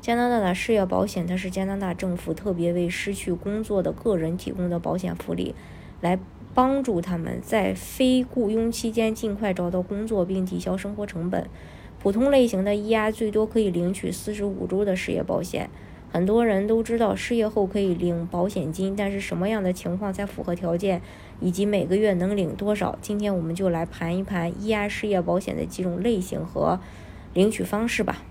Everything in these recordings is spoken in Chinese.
加拿大的失业保险，它是加拿大政府特别为失去工作的个人提供的保险福利，来帮助他们在非雇佣期间尽快找到工作并抵消生活成本。普通类型的 EI 最多可以领取四十五周的失业保险。很多人都知道失业后可以领保险金，但是什么样的情况才符合条件，以及每个月能领多少？今天我们就来盘一盘 EI 失业保险的几种类型和领取方式吧。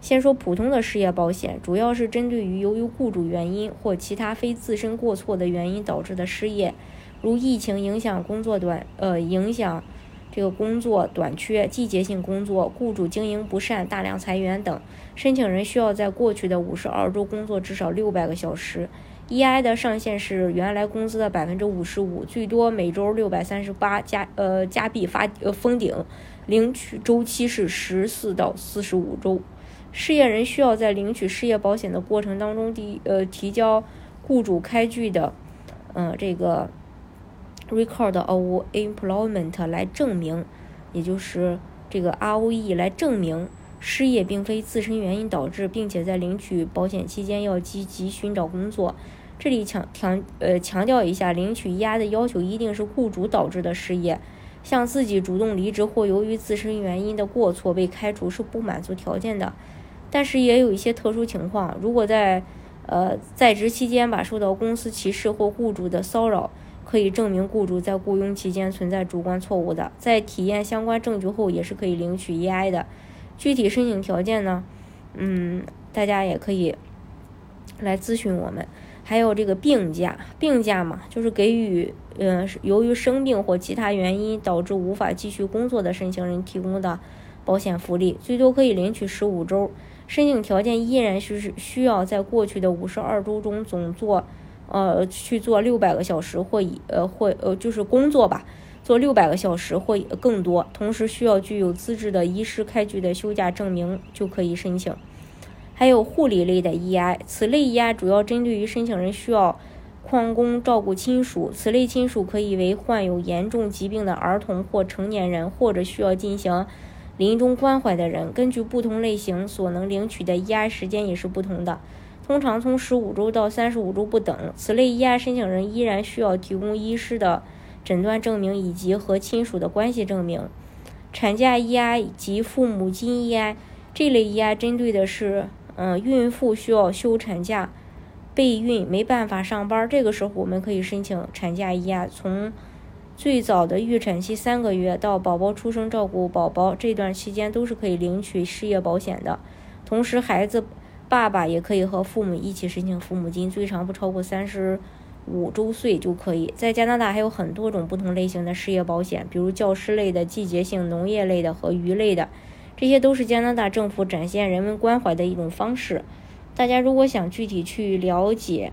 先说普通的失业保险，主要是针对于由于雇主原因或其他非自身过错的原因导致的失业，如疫情影响工作短呃影响这个工作短缺、季节性工作、雇主经营不善、大量裁员等，申请人需要在过去的五十二周工作至少六百个小时。EI 的上限是原来工资的百分之五十五，最多每周六百三十八加呃加币发呃封顶，领取周期是十四到四十五周。失业人需要在领取失业保险的过程当中，第呃提交雇主开具的，嗯这个 record of employment 来证明，也就是这个 ROE 来证明失业并非自身原因导致，并且在领取保险期间要积极寻找工作。这里强强呃强调一下，领取 EI 的要求一定是雇主导致的失业，像自己主动离职或由于自身原因的过错被开除是不满足条件的。但是也有一些特殊情况，如果在呃在职期间吧受到公司歧视或雇主的骚扰，可以证明雇主在雇佣期间存在主观错误的，在体验相关证据后也是可以领取 EI 的。具体申请条件呢，嗯，大家也可以来咨询我们。还有这个病假，病假嘛，就是给予嗯由于生病或其他原因导致无法继续工作的申请人提供的保险福利，最多可以领取十五周。申请条件依然是需要在过去的五十二周中总做，呃，去做六百个小时或以呃或呃就是工作吧，做六百个小时或更多，同时需要具有资质的医师开具的休假证明就可以申请。还有护理类的 EI，此类 EI 主要针对于申请人需要旷工照顾亲属，此类亲属可以为患有严重疾病的儿童或成年人，或者需要进行。临终关怀的人，根据不同类型所能领取的 EI 时间也是不同的，通常从十五周到三十五周不等。此类 EI 申请人依然需要提供医师的诊断证明以及和亲属的关系证明。产假 EI 及父母金 EI 这类 EI 针对的是，嗯，孕妇需要休产假，备孕没办法上班，这个时候我们可以申请产假 EI，从。最早的预产期三个月到宝宝出生照顾宝宝这段期间都是可以领取失业保险的，同时孩子爸爸也可以和父母一起申请父母金，最长不超过三十五周岁就可以。在加拿大还有很多种不同类型的失业保险，比如教师类的、季节性农业类的和鱼类的，这些都是加拿大政府展现人文关怀的一种方式。大家如果想具体去了解，